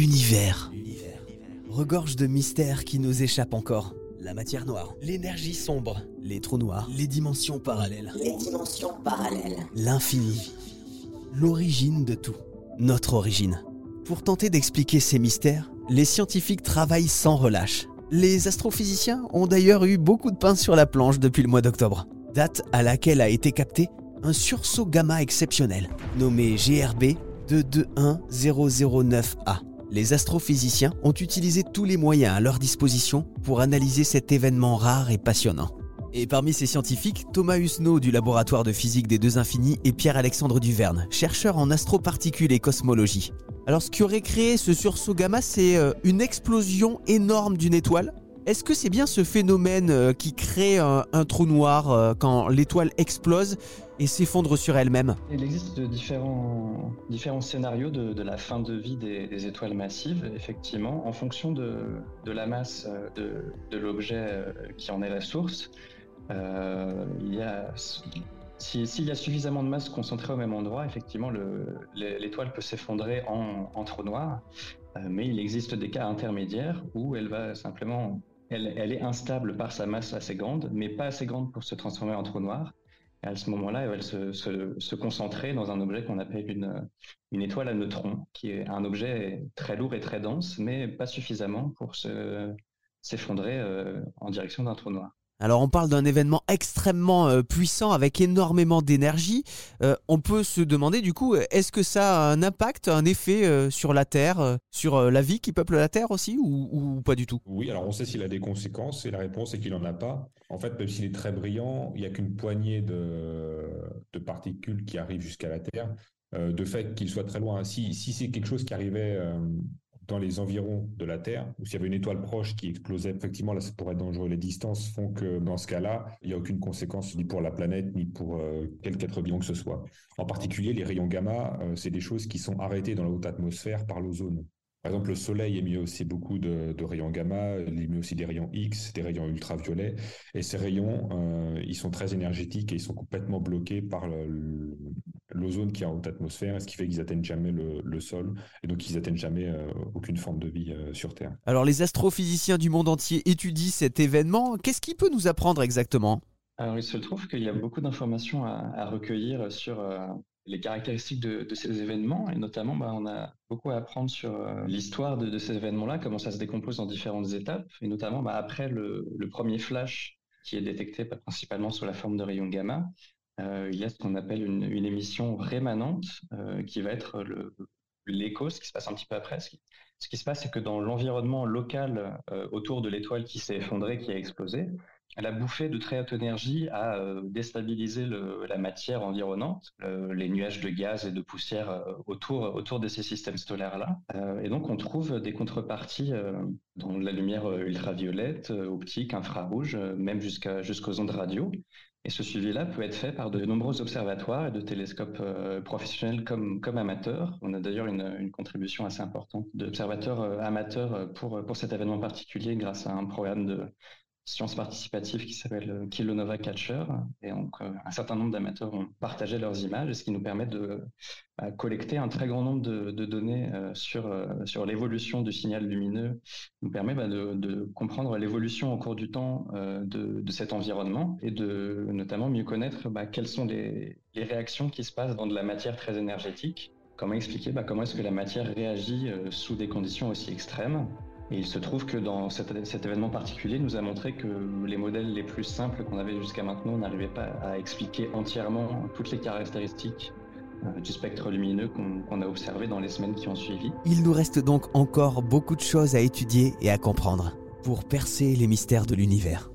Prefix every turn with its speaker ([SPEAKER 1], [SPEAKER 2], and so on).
[SPEAKER 1] L'univers regorge de mystères qui nous échappent encore. La matière noire, l'énergie sombre, les trous noirs, les dimensions parallèles,
[SPEAKER 2] Les dimensions parallèles.
[SPEAKER 1] l'infini, l'origine de tout, notre origine. Pour tenter d'expliquer ces mystères, les scientifiques travaillent sans relâche. Les astrophysiciens ont d'ailleurs eu beaucoup de pain sur la planche depuis le mois d'octobre, date à laquelle a été capté un sursaut gamma exceptionnel, nommé GRB 221009A. Les astrophysiciens ont utilisé tous les moyens à leur disposition pour analyser cet événement rare et passionnant. Et parmi ces scientifiques, Thomas Husneau du laboratoire de physique des deux infinis et Pierre-Alexandre Duverne, chercheur en astroparticules et cosmologie. Alors ce qui aurait créé ce sursaut gamma, c'est euh, une explosion énorme d'une étoile. Est-ce que c'est bien ce phénomène euh, qui crée un, un trou noir euh, quand l'étoile explose et s'effondre sur elle-même?
[SPEAKER 3] Il existe différents, différents scénarios de, la fin de vie des, étoiles massives, effectivement, en fonction de, de la masse euh, de, de l'objet euh, qui en est la source. euh, il y a, si- s'il y a suffisamment de masse concentrée au même endroit, effectivement, le- l'é- l'étoile peut s'effondrer en, en trou noir. Euh, mais il existe des cas intermédiaires où elle va simplement, elle, est instable par sa masse assez grande, mais pas assez grande pour se transformer en trou noir. Et à ce moment-là, elle va se, se- se concentrer dans un objet qu'on appelle une, une étoile à neutrons, qui est un objet très lourd et très dense, mais pas suffisamment pour se- s'effondrer euh, en direction d'un trou noir.
[SPEAKER 1] Alors on parle d'un événement extrêmement euh, puissant avec énormément d'énergie. Euh, on peut se demander du coup, est-ce que ça a un impact, un effet euh, sur la Terre, sur la vie qui peuple la Terre aussi ou, pas du tout?
[SPEAKER 4] Oui, alors on sait s'il a des conséquences et la réponse est qu'il n'en a pas. En fait, même s'il est très brillant, il n'y a qu'une poignée de, particules qui arrivent jusqu'à la Terre. De fait qu'il soit très loin, si, si c'est quelque chose qui arrivait dans les environs de la Terre, ou s'il y avait une étoile proche qui explosait, effectivement, là, ça pourrait être dangereux. Les distances font que dans ce cas-là, il n'y a aucune conséquence ni pour la planète, ni pour euh, quelque être que ce soit. En particulier, les rayons gamma, euh, c'est des choses qui sont arrêtées dans la haute atmosphère par l'ozone. Par exemple, le Soleil émet aussi beaucoup de, de rayons gamma, il émet aussi des rayons X, des rayons ultraviolets. Et ces rayons, euh, ils sont très énergétiques et ils sont complètement bloqués par l'ozone qui est en haute atmosphère, et ce qui fait qu'ils n'atteignent jamais le, le sol, et donc ils n'atteignent jamais euh, aucune forme de vie euh, sur Terre.
[SPEAKER 1] Alors les astrophysiciens du monde entier étudient cet événement. Qu'est-ce qu'il peut nous apprendre exactement?
[SPEAKER 3] Alors, il se trouve qu'il y a beaucoup d'informations à, à recueillir sur euh, les caractéristiques de, ces événements, et notamment, bah, on a beaucoup à apprendre sur euh, l'histoire de, ces événements-là, comment ça se décompose en différentes étapes, et notamment bah, après le, premier flash qui est détecté bah, principalement sous la forme de rayons gamma, euh, il y a ce qu'on appelle une, émission rémanente euh, qui va être l'écho, ce qui se passe un petit peu après. Ce qui, se passe, c'est que dans l'environnement local autour de l'étoile qui s'est effondrée, qui a explosé, la bouffée de très haute énergie a euh, déstabilisé la matière environnante, les nuages de gaz et de poussière euh, autour, de ces systèmes stellaires-là. Euh, et donc, on trouve des contreparties dans la lumière ultraviolette, optique, infrarouge, même jusqu'aux ondes radio. Et ce suivi-là peut être fait par de nombreux observatoires et de télescopes professionnels comme, amateurs. On a d'ailleurs une, une contribution assez importante d'observateurs amateurs pour, pour cet événement particulier grâce à un programme de sciences participatives qui s'appelle euh, Kilonova Catcher. Et donc, euh, un certain nombre d'amateurs ont partagé leurs images, ce qui nous permet de euh, collecter un très grand nombre de, données euh, sur, euh, sur l'évolution du signal lumineux, nous permet bah, de, comprendre l'évolution au cours du temps euh, de, de cet environnement et de notamment mieux connaître bah, quelles sont les, les réactions qui se passent dans de la matière très énergétique. Comment expliquer bah, comment est-ce que la matière réagit euh, sous des conditions aussi extrêmes et il se trouve que dans cet, événement particulier nous a montré que les modèles les plus simples qu'on avait jusqu'à maintenant n'arrivaient pas à expliquer entièrement toutes les caractéristiques euh, du spectre lumineux qu'on a observé dans les semaines qui ont suivi.
[SPEAKER 1] Il nous reste donc encore beaucoup de choses à étudier et à comprendre pour percer les mystères de l'univers.